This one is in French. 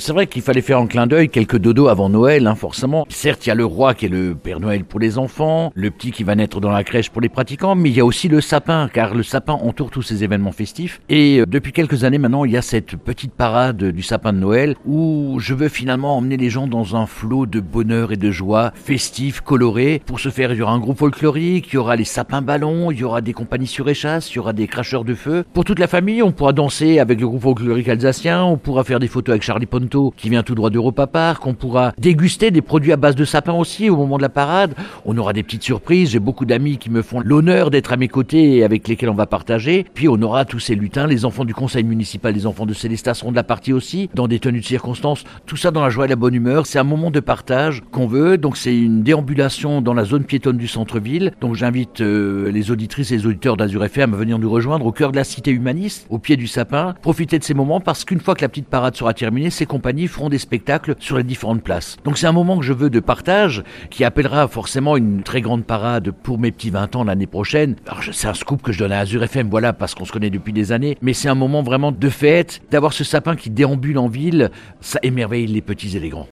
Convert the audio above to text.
C'est vrai qu'il fallait faire en clin d'œil quelques dodos avant Noël, hein, forcément. Certes, il y a le roi qui est le Père Noël pour les enfants, le petit qui va naître dans la crèche pour les pratiquants, mais il y a aussi le sapin, car le sapin entoure tous ces événements festifs. Et euh, depuis quelques années maintenant, il y a cette petite parade du sapin de Noël où je veux finalement emmener les gens dans un flot de bonheur et de joie, festif, coloré. Pour ce faire, il y aura un groupe folklorique, il y aura les sapins ballons, il y aura des compagnies sur échasse, il y aura des cracheurs de feu. Pour toute la famille, on pourra danser avec le groupe folklorique alsacien, on pourra faire des photos avec Charlie Qui vient tout droit d'Europa Park, on pourra déguster des produits à base de sapin aussi au moment de la parade. On aura des petites surprises, j'ai beaucoup d'amis qui me font l'honneur d'être à mes côtés et avec lesquels on va partager. Puis on aura tous ces lutins, les enfants du conseil municipal, les enfants de Célestat seront de la partie aussi, dans des tenues de circonstances, tout ça dans la joie et la bonne humeur. C'est un moment de partage qu'on veut, donc c'est une déambulation dans la zone piétonne du centre-ville. Donc j'invite euh, les auditrices et les auditeurs d'Azur FM à venir nous rejoindre au cœur de la cité humaniste, au pied du sapin. Profitez de ces moments parce qu'une fois que la petite parade sera terminée, ces feront des spectacles sur les différentes places. Donc c'est un moment que je veux de partage qui appellera forcément une très grande parade pour mes petits 20 ans l'année prochaine. C'est un scoop que je donne à Azur FM, voilà, parce qu'on se connaît depuis des années, mais c'est un moment vraiment de fête, d'avoir ce sapin qui déambule en ville, ça émerveille les petits et les grands.